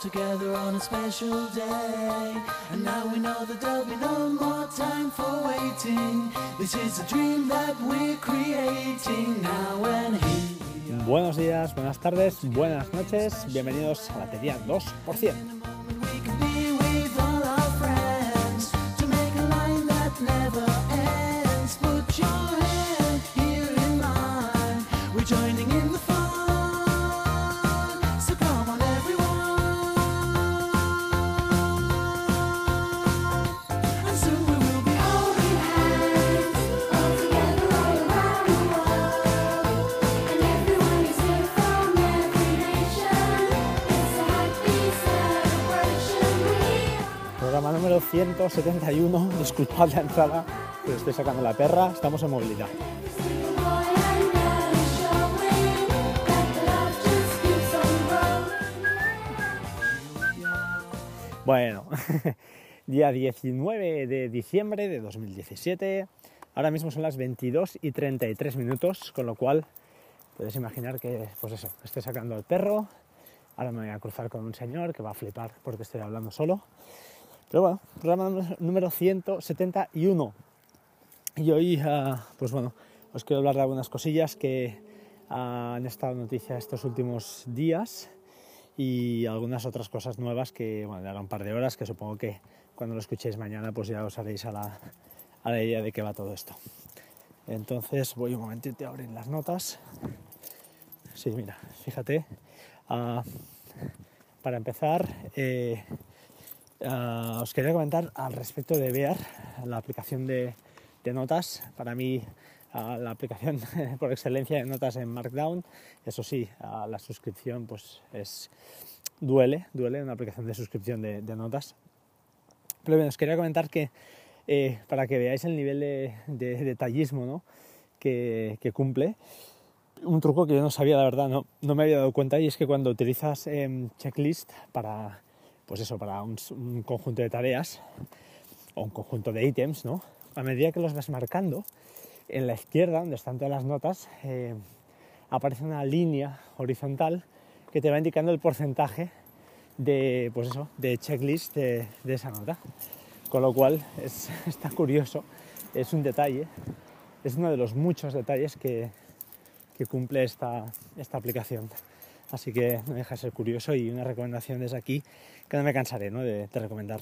together on a special day. And now we know that there'll be no more time for waiting. This is a dream that we're creating now and here. Buenos días, buenas tardes, buenas noches, bienvenidos a Batería 2%. 171, disculpad la entrada, pero estoy sacando la perra, estamos en movilidad. Bueno, día 19 de diciembre de 2017, ahora mismo son las 22 y 33 minutos, con lo cual puedes imaginar que, pues eso, estoy sacando al perro, ahora me voy a cruzar con un señor que va a flipar porque estoy hablando solo. Pero bueno, programa número 171. Y hoy, ah, pues bueno, os quiero hablar de algunas cosillas que ah, han estado en noticia estos últimos días y algunas otras cosas nuevas que, bueno, ahora un par de horas, que supongo que cuando lo escuchéis mañana, pues ya os haréis a la, a la idea de qué va todo esto. Entonces voy un momentito a abrir las notas. Sí, mira, fíjate. ah, para empezar, eh, ah, os quería comentar al respecto de Bear, la aplicación de, de notas. Para mí, ah, la aplicación por excelencia de notas en Markdown. Eso sí, ah, la suscripción pues es duele, duele una aplicación de suscripción de, de notas. Pero bien, os quería comentar que eh, para que veáis el nivel de, de detallismo ¿no? que, que cumple, un truco que yo no sabía, la verdad, no, no me había dado cuenta, y es que cuando utilizas em, checklist para, pues eso, para un, conjunto de tareas o un conjunto de ítems, ¿no? a medida que los vas marcando, en la izquierda, donde están todas las notas, eh, aparece una línea horizontal que te va indicando el porcentaje de, pues eso, de checklist de, de esa nota. Con lo cual es, está curioso, es un detalle, es uno de los muchos detalles que, que cumple esta, esta aplicación. Así que no deja de ser curioso y una recomendación desde aquí que no me cansaré de, de recomendar.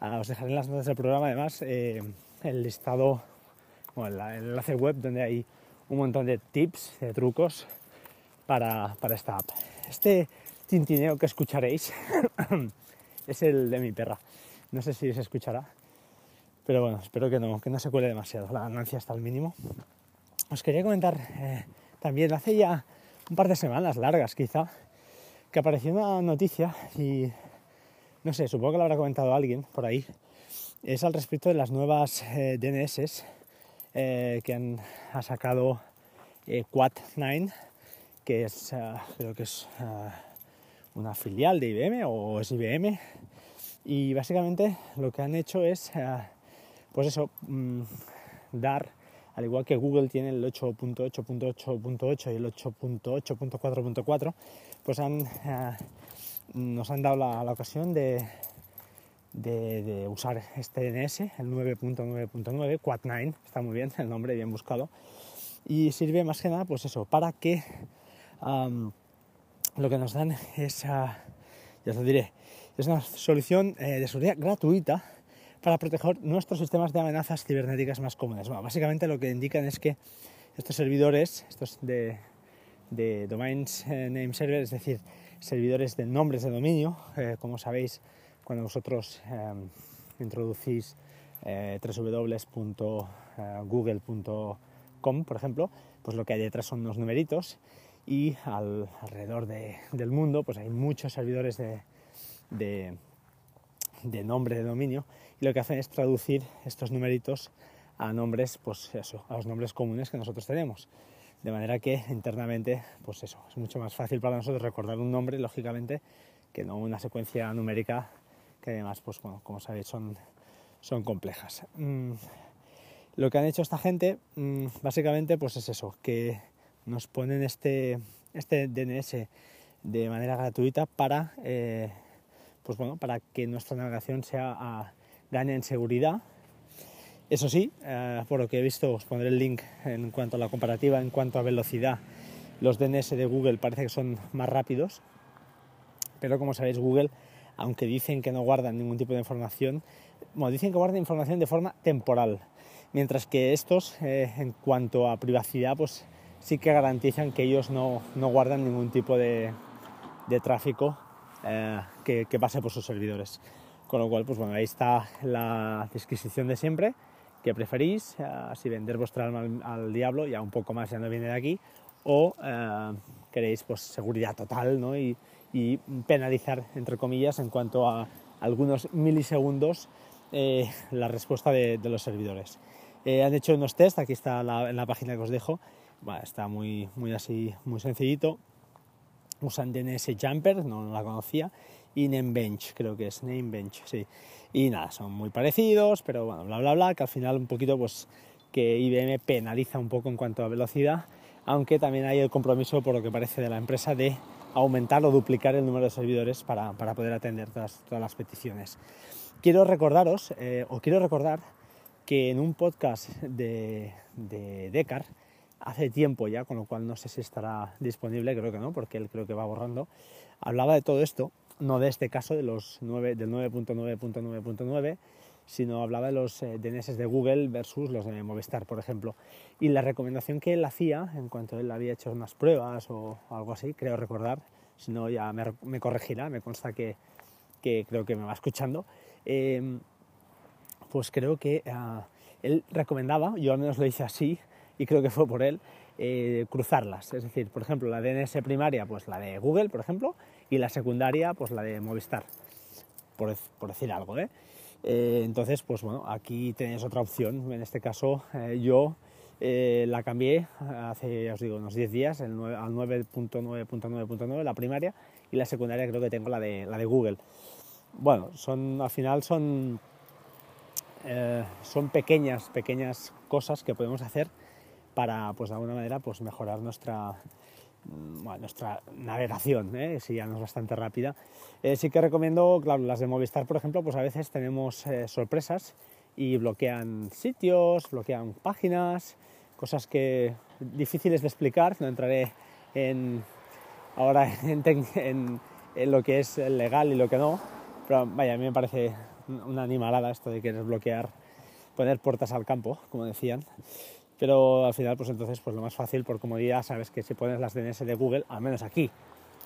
Ah, os dejaré en las notas del programa además eh, el listado, bueno, el enlace web donde hay un montón de tips, de trucos para, para esta app. Este tintineo que escucharéis es el de mi perra. No sé si se escuchará, pero bueno, espero que no, que no se cuele demasiado. La ganancia está al mínimo. Os quería comentar eh, también, hace ya un par de semanas largas quizá, que apareció una noticia y no sé, supongo que lo habrá comentado alguien por ahí. Es al respecto de las nuevas eh, DNS eh, que han ha sacado eh, Quad9, que es, ah, creo que es una filial de IBM o es IBM. Y básicamente lo que han hecho es, pues eso, mm, dar, al igual que Google tiene el 8.8.8.8 y el 8.8.4.4, pues ah, nos han dado la, ocasión de, usar este DNS, el 9.9.9, Quad9, está muy bien el nombre, bien buscado, y sirve más que nada, pues eso, para que lo que nos dan es, ah, ya os lo diré, es una solución eh, de seguridad gratuita para proteger nuestros sistemas de amenazas cibernéticas más comunes. Bueno, básicamente lo que indican es que estos servidores, estos de, Domains eh, Name Server, es decir, servidores de nombres de dominio, eh, como sabéis, cuando vosotros eh, introducís eh, www.google.com, por ejemplo, pues lo que hay detrás son unos numeritos y al- alrededor de- del mundo pues hay muchos servidores de, de, de nombre de dominio y lo que hacen es traducir estos numeritos a nombres, pues eso, a los nombres comunes que nosotros tenemos. De manera que internamente, pues eso, es mucho más fácil para nosotros recordar un nombre, lógicamente, que no una secuencia numérica que además, pues bueno, como sabéis, son, son complejas. Mm, lo que han hecho esta gente, mm, básicamente, pues es eso, que nos ponen este, este DNS de manera gratuita para eh, pues bueno, para que nuestra navegación sea, ah, gane en seguridad. Eso sí, eh, por lo que he visto, os pondré el link en cuanto a la comparativa, en cuanto a velocidad. Los DNS de Google parece que son más rápidos, pero como sabéis, Google, aunque dicen que no guardan ningún tipo de información, bueno, dicen que guardan información de forma temporal, mientras que estos, eh, en cuanto a privacidad, pues sí que garantizan que ellos no, no guardan ningún tipo de, de tráfico eh, que, que pase por sus servidores. Con lo cual, pues bueno, ahí está la disquisición de siempre, que preferís, eh, si vender vuestra alma al, al diablo, ya un poco más ya no viene de aquí, o eh, queréis pues seguridad total ¿no? y, y penalizar, entre comillas, en cuanto a algunos milisegundos eh, la respuesta de, de los servidores. Eh, han hecho unos test, aquí está la- en la página que os dejo, Bueno, está muy, muy así, muy sencillito. Usan DNS Jumper, no, no la conocía, y Namebench, creo que es Namebench, sí. Y nada, son muy parecidos, pero bueno, bla bla bla, que al final un poquito pues que IBM penaliza un poco en cuanto a velocidad, aunque también hay el compromiso, por lo que parece, de la empresa de aumentar o duplicar el número de servidores para, para poder atender todas, todas las peticiones. Quiero recordaros, eh, o quiero recordar, que en un podcast de, de Decar, hace tiempo ya, con lo cual no sé si estará disponible, creo que no, porque él creo que va borrando, hablaba de todo esto, no de este caso de los 9, del 9.9.9.9, sino hablaba de los eh, DNS de Google versus los de Movistar, por ejemplo. Y la recomendación que él hacía, en cuanto él había hecho unas pruebas o algo así, creo recordar, si no ya me, me corregirá, me consta que, que creo que me va escuchando, eh, pues creo que ah, él recomendaba, yo al menos lo hice así, y creo que fue por él, eh, cruzarlas. Es decir, por ejemplo, la DNS primaria, pues la de Google, por ejemplo, y la secundaria, pues la de Movistar, por, por decir algo. ¿eh? Eh, entonces, pues bueno, aquí tenéis otra opción. En este caso, eh, yo eh, la cambié hace, os digo, unos 10 días el al 9.9.9.9, la primaria, y la secundaria creo que tengo la de, la de Google. Bueno, son, al final son son pequeñas, pequeñas cosas que podemos hacer para, pues de alguna manera, pues mejorar nuestra, bueno, nuestra navegación, ¿eh? si ya no es bastante rápida. Eh, sí que recomiendo, claro, las de Movistar, por ejemplo, pues a veces tenemos eh, sorpresas y bloquean sitios, bloquean páginas, cosas que difíciles de explicar, no entraré en, ahora en, en- en lo que es legal y lo que no, pero vaya, a mí me parece una animalada esto de querer bloquear, poner puertas al campo, como decían. Pero al final, pues entonces, pues lo más fácil, por comodidad, sabes que si pones las DNS de Google, al menos aquí,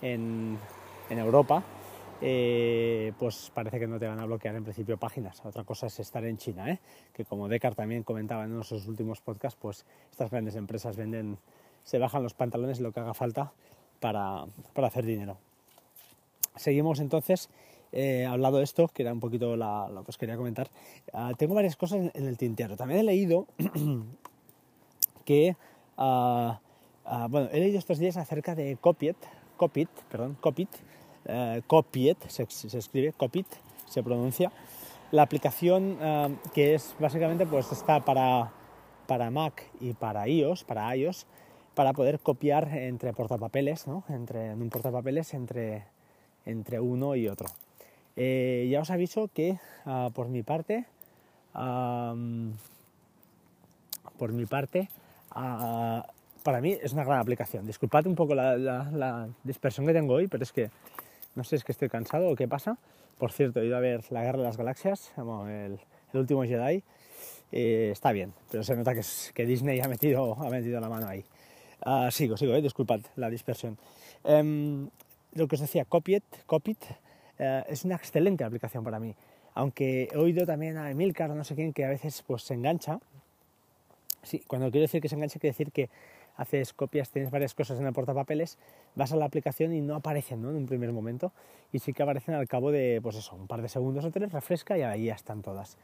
en, en Europa, eh, pues parece que no te van a bloquear en principio páginas. Otra cosa es estar en China, ¿eh? que como Decar también comentaba en uno de sus últimos podcasts, pues estas grandes empresas venden, se bajan los pantalones lo que haga falta para, para hacer dinero. Seguimos entonces, eh, hablado de esto, que era un poquito lo que os quería comentar. Ah, tengo varias cosas en, en el tintero. También he leído que, ah, ah, bueno, he leído estos días acerca de Copiet, Copit, perdón, Copit, eh, Copiet, se, escribe Copit, se pronuncia. La aplicación ah, que es básicamente, pues está para, para Mac y para iOS, para iOS, para poder copiar entre portapapeles, ¿no? entre, en un portapapeles entre, entre uno y otro. Eh, ya os aviso que por mi parte, por mi parte, ah, para mí es una gran aplicación. Disculpad un poco la, la- la dispersión que tengo hoy, pero es que no sé es que estoy cansado o qué pasa. Por cierto, he ido a ver La Guerra de las Galaxias, el, el último Jedi. Eh, está bien, pero se nota que, que Disney ha metido, ha metido la mano ahí. Ah, sigo, sigo, eh, disculpad la dispersión. Em, lo que os decía, Copit, Copit eh, es una excelente aplicación para mí. Aunque he oído también a Emilcar no sé quién que a veces pues, se engancha. Sí, cuando quiero decir que se engancha, quiere decir que haces copias, tienes varias cosas en el portapapeles, vas a la aplicación y no aparecen ¿no? en un primer momento. Y sí que aparecen al cabo de pues eso, un par de segundos o tres, refresca y ahí ya están todas.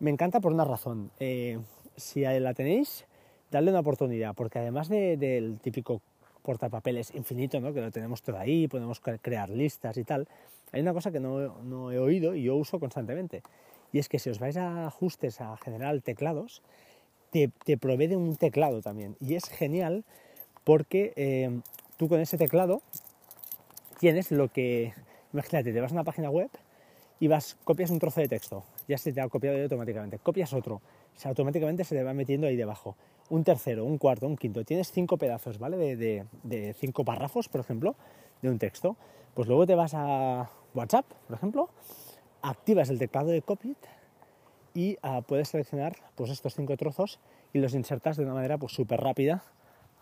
Me encanta por una razón. Eh, si la tenéis, dadle una oportunidad, porque además de- del típico portapapeles infinito, ¿no? que lo tenemos todo ahí, podemos cre- crear listas y tal, hay una cosa que no, no he oído y yo uso constantemente. Y es que si os vais a ajustes a general teclados, te, provee de un teclado también. Y es genial porque eh, tú con ese teclado tienes lo que, imagínate, te vas a una página web y vas, copias un trozo de texto, ya se te ha copiado automáticamente, copias otro, se automáticamente se te va metiendo ahí debajo, un tercero, un cuarto, un quinto, tienes cinco pedazos, ¿vale? De cinco párrafos, por ejemplo, de un texto, pues luego te vas a WhatsApp, por ejemplo, activas el teclado de Copy y ah, puedes seleccionar pues, estos cinco trozos y los insertas de una manera pues súper rápida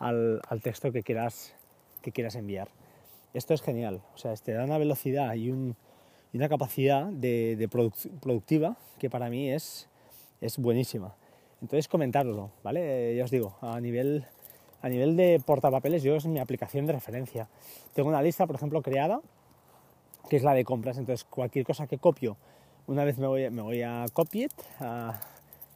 al, al texto que quieras, que quieras enviar. Esto es genial, o sea, te da una velocidad y, un- y una capacidad de, de produc- productiva que para mí es, es buenísima. Entonces comentároslo, ¿vale? Eh, ya os digo, a nivel, a nivel de portapapeles yo es mi aplicación de referencia. Tengo una lista, por ejemplo, creada que es la de compras. Entonces, cualquier cosa que copio, una vez me voy, me voy a Copy It,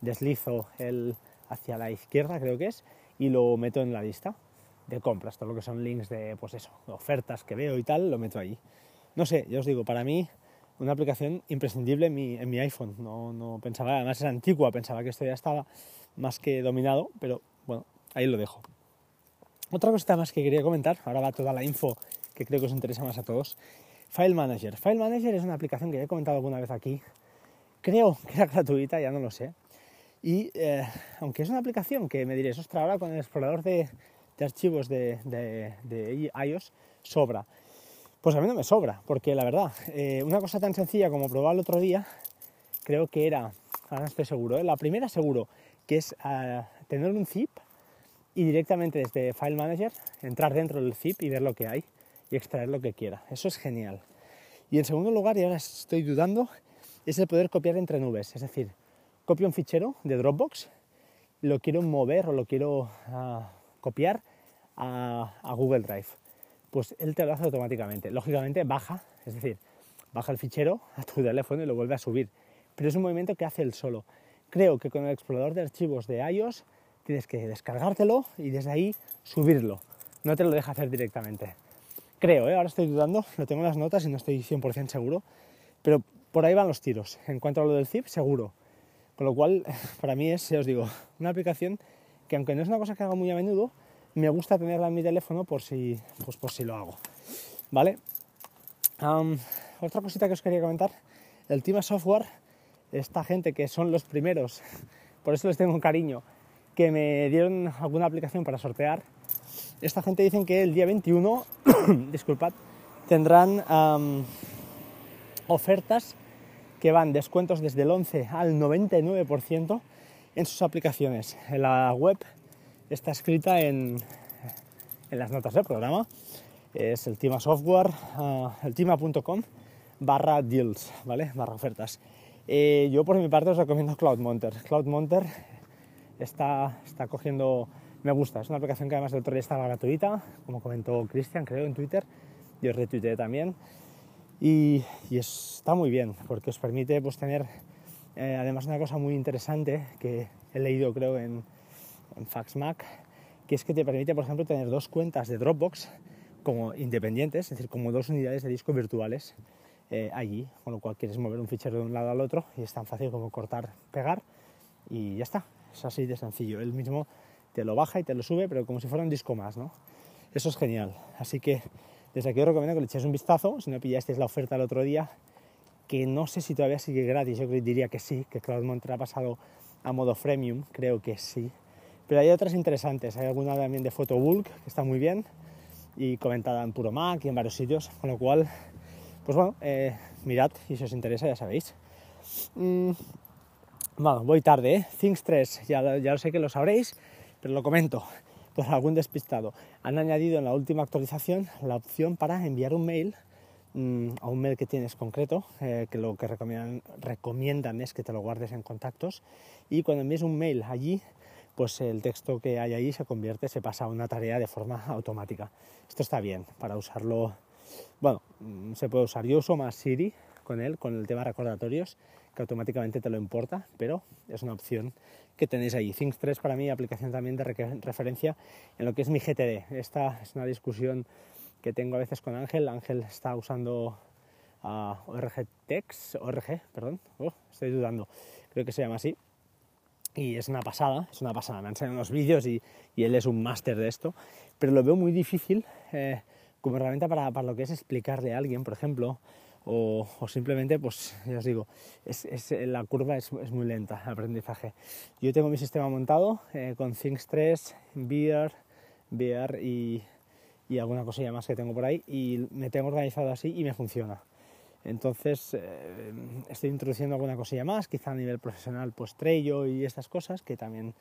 deslizo el hacia la izquierda, creo que es, y lo meto en la lista de compras. Todo lo que son links de, pues eso, ofertas que veo y tal, lo meto allí. No sé, ya os digo, para mí una aplicación imprescindible en mi, iPhone. No, no pensaba, además es antigua, pensaba que esto ya estaba más que dominado, pero bueno, ahí lo dejo. Otra cosita más que quería comentar, ahora va toda la info que creo que os interesa más a todos. File Manager. File Manager es una aplicación que ya he comentado alguna vez aquí. Creo que era gratuita, ya no lo sé. Y eh, aunque es una aplicación que me diréis, ostras, ahora con el explorador de, archivos de iOS sobra. Pues a mí no me sobra, porque la verdad, eh, una cosa tan sencilla como probar el otro día, creo que era, ahora no estoy seguro, ¿eh? la primera seguro, que es ah, tener un zip y directamente desde File Manager entrar dentro del zip y ver lo que hay y extraer lo que quiera. Eso es genial. Y en segundo lugar, y ahora estoy dudando, es el poder copiar entre nubes. Es decir, copio un fichero de Dropbox, lo quiero mover o lo quiero ah, copiar a, a Google Drive. Pues él te lo hace automáticamente. Lógicamente baja, es decir, baja el fichero a tu teléfono y lo vuelve a subir. Pero es un movimiento que hace él solo. Creo que con el explorador de archivos de iOS tienes que descargártelo y desde ahí subirlo. No te lo deja hacer directamente. Creo, ¿eh? ahora estoy dudando, lo tengo en las notas y no estoy 100% seguro, pero por ahí van los tiros. En cuanto a lo del zip, seguro. Con lo cual, para mí es, ya os digo, una aplicación que aunque no es una cosa que hago muy a menudo, me gusta tenerla en mi teléfono por si, pues por si lo hago. ¿Vale? Otra cosita que os quería comentar, el Tima Software, esta gente que son los primeros, por eso les tengo un cariño, que me dieron alguna aplicación para sortear, esta gente dicen que el día 21, disculpad, tendrán ofertas que van descuentos desde el 11 al 99% en sus aplicaciones. En la web está escrita en, en las notas del programa. Es el Tima Software, ah, el tima.com barra deals, ¿vale? Barra ofertas. Eh, yo por mi parte os recomiendo CloudMonter. CloudMonter está, está cogiendo, me gusta, es una aplicación que además el otro día estaba gratuita, como comentó Cristian, creo, en Twitter, yo retuiteé también, y, y está muy bien, porque os permite pues, tener, eh, además una cosa muy interesante que he leído creo en, en FaxMac, que es que te permite, por ejemplo, tener dos cuentas de Dropbox como independientes, es decir, como dos unidades de disco virtuales eh, allí, con lo cual quieres mover un fichero de un lado al otro y es tan fácil como cortar, pegar y ya está. Es así de sencillo. Él mismo te lo baja y te lo sube, pero como si fuera un disco más, ¿no? Eso es genial. Así que desde aquí os recomiendo que le echéis un vistazo, si no pillasteis la oferta el otro día, que no sé si todavía sigue gratis, yo diría que sí, que CloudMonter ha pasado a modo freemium, creo que sí. Pero hay otras interesantes, hay alguna también de Photobulk, que está muy bien, y comentada en Puro Mac y en varios sitios, con lo cual, pues bueno, eh, mirad y si os interesa ya sabéis. Mm, bueno, voy tarde, ¿eh? Things 3, ya, lo- ya lo sé que lo sabréis, pero lo comento por algún despistado. Han añadido en la última actualización la opción para enviar un mail mm, a un mail que tienes concreto, eh, que lo que recomiendan, recomiendan es que te lo guardes en contactos y cuando envíes un mail allí, pues el texto que hay ahí se convierte, se pasa a una tarea de forma automática. Esto está bien para usarlo, bueno, mm, se puede usar. Yo uso más Siri con él, con el tema recordatorios, que automáticamente te lo importa, pero es una opción que tenéis ahí. Things 3 para mí, aplicación también de re- referencia en lo que es mi GTD. Esta es una discusión que tengo a veces con Ángel. Ángel está usando ah, ORG Text, ORG, perdón, oh, estoy dudando, creo que se llama así. Y es una pasada, es una pasada. Me han enseñado unos vídeos y, y él es un máster de esto, pero lo veo muy difícil eh, como herramienta para, para lo que es explicarle a alguien, por ejemplo, o, simplemente, pues ya os digo, es, la curva es, muy lenta el aprendizaje. Yo tengo mi sistema montado eh, con Things 3, Beer, Beer y, y alguna cosilla más que tengo por ahí y me tengo organizado así y me funciona. Entonces eh, estoy introduciendo alguna cosilla más, quizá a nivel profesional, pues Trello y estas cosas que también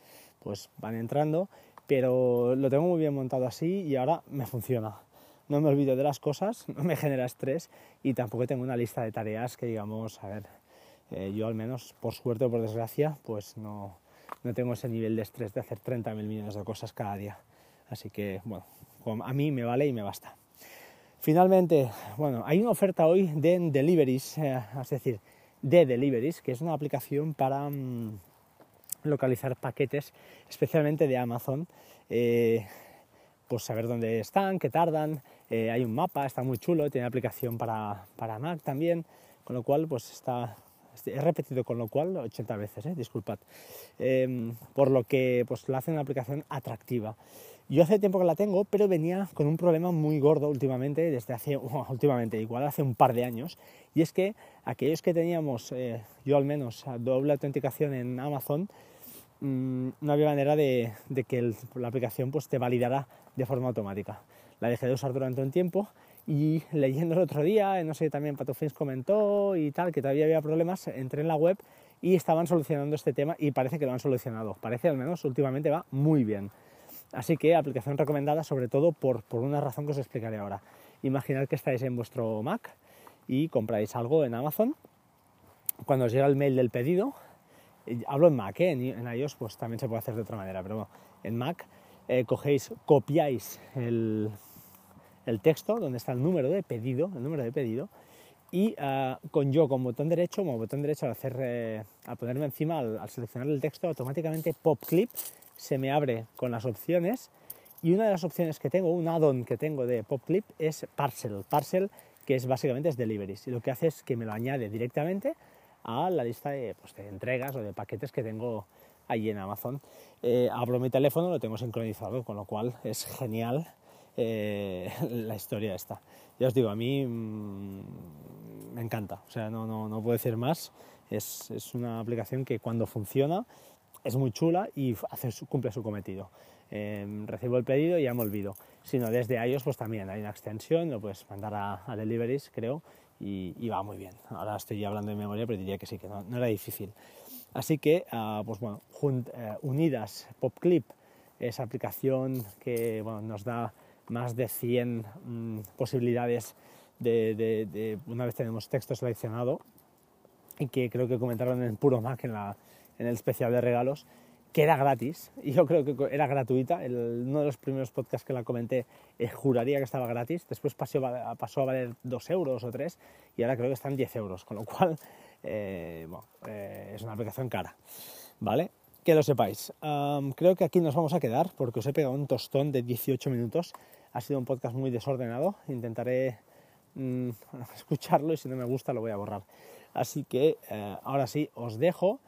pues van entrando, pero lo tengo muy bien montado así y ahora me funciona. No me olvido de las cosas, no me genera estrés y tampoco tengo una lista de tareas que digamos, a ver, eh, yo al menos por suerte o por desgracia, pues no, no tengo ese nivel de estrés de hacer 30.000 millones de cosas cada día. Así que, bueno, a mí me vale y me basta. Finalmente, bueno, hay una oferta hoy de Deliveries, eh, es decir, de Deliveries, que es una aplicación para mm, localizar paquetes, especialmente de Amazon. eh, pues saber dónde están, qué tardan, eh, hay un mapa, está muy chulo, tiene aplicación para, para Mac también, con lo cual pues está, he repetido con lo cual 80 veces, eh, disculpad, Eh, por lo que pues la hace una aplicación atractiva. Yo hace tiempo que la tengo, pero venía con un problema muy gordo últimamente, desde hace, últimamente, igual hace un par de años, y es que aquellos que teníamos, eh, yo al menos, doble autenticación en Amazon, mm, no había manera de, que la aplicación pues, te validara de forma automática. La dejé de usar durante un tiempo y leyendo el otro día, no sé, también Patofins comentó y tal, que todavía había problemas, entré en la web y estaban solucionando este tema y parece que lo han solucionado. Parece al menos últimamente va muy bien. Así que aplicación recomendada sobre todo por, una razón que os explicaré ahora. Imaginad que estáis en vuestro Mac y compráis algo en Amazon. Cuando os llega el mail del pedido, hablo en Mac, ¿eh? en, iOS pues también se puede hacer de otra manera, pero bueno, en Mac eh, cogéis, copiáis el, el texto donde está el número de pedido, el número de pedido, y ah, con yo con botón derecho, como botón derecho al hacer, eh, al ponerme encima, al, al seleccionar el texto, automáticamente Pop Clip se me abre con las opciones y una de las opciones que tengo, un add-on que tengo de Pop Clip es Parcel. Parcel que es básicamente es Deliveries y lo que hace es que me lo añade directamente a la lista de, pues, de entregas o de paquetes que tengo allí en Amazon. Eh, abro mi teléfono, lo tengo sincronizado, con lo cual es genial eh, la historia esta. Ya os digo, a mí mm, me encanta, o sea, no, no, no puedo decir más. Es, es una aplicación que cuando funciona es muy chula y hace su- cumple su cometido. Eh, recibo el pedido y ya me olvido. Si no, desde iOS pues también hay una extensión, lo puedes mandar a, a Deliveries, creo, y, y va muy bien. Ahora estoy hablando de memoria, pero diría que sí, que no, no era difícil. Así que, ah, pues bueno, jun- eh, unidas PopClip, esa aplicación que bueno, nos da más de 100 mm, posibilidades de, de- de- una vez tenemos texto seleccionado, y que creo que comentaron en Puro Mac en, la, en el especial de regalos, que era gratis, y yo creo que era gratuita, el, uno de los primeros podcasts que la comenté eh, juraría que estaba gratis, después pasó, a- valer 2 euros o 3 y ahora creo que están 10 euros, con lo cual eh, bueno, eh, es una aplicación cara, ¿vale? Que lo sepáis. Creo que aquí nos vamos a quedar porque os he pegado un tostón de 18 minutos, ha sido un podcast muy desordenado, intentaré mm, escucharlo y si no me gusta lo voy a borrar. Así que ahora sí, os dejo.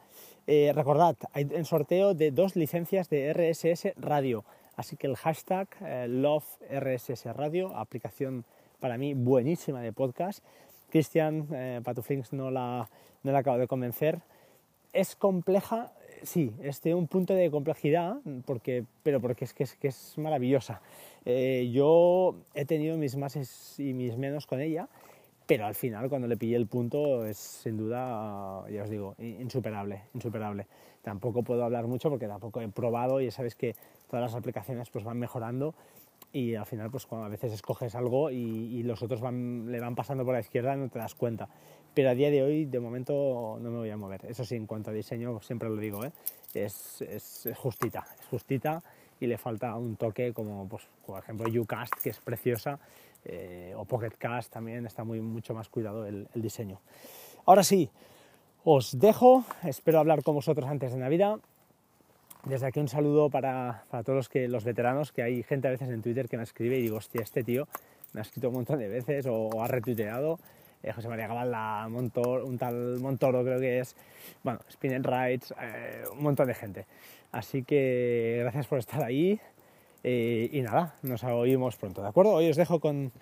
Eh, recordad, hay un sorteo de dos licencias de RSS Radio. Así que el hashtag eh, LoveRSS Radio, aplicación para mí buenísima de podcast. Cristian eh, Patuflinks no la, no la acabo de convencer. Es compleja, sí, es de un punto de complejidad, porque, pero porque es que es, que es maravillosa. Eh, yo he tenido mis máses y mis menos con ella, pero al final cuando le pillé el punto es sin duda, ya os digo, insuperable, insuperable. Tampoco puedo hablar mucho porque tampoco he probado ya sabéis que todas las aplicaciones pues van mejorando y al final pues cuando a veces escoges algo y, y los otros van, le van pasando por la izquierda no te das cuenta. Pero a día de hoy de momento no me voy a mover. Eso sí, en cuanto a diseño siempre lo digo, ¿eh? es, es, es justita, es justita y le falta un toque como pues, por ejemplo Ucast que es preciosa eh, o Pocket Cast también está muy, mucho más cuidado el, el diseño. Ahora sí, os dejo, espero hablar con vosotros antes de Navidad. Desde aquí un saludo para, para todos los, que, los veteranos, que hay gente a veces en Twitter que me escribe y digo, hostia, este tío me ha escrito un montón de veces o, o ha retuiteado. Eh, José María Montor, un tal Montoro creo que es, bueno, Spin and Rights, eh, un montón de gente. Así que gracias por estar ahí eh, y nada, nos oímos pronto, ¿de acuerdo? Hoy os dejo con,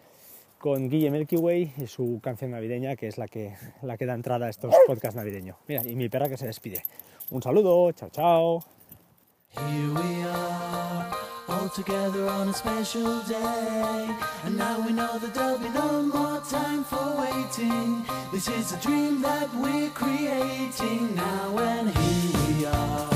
con Guille Milky Way y su canción navideña, que es la que, la que da entrada a estos podcasts navideños. Mira, y mi perra que se despide. Un saludo, chao, chao. And now we know that be no more time for waiting. This is a dream that we're creating now, and here we are.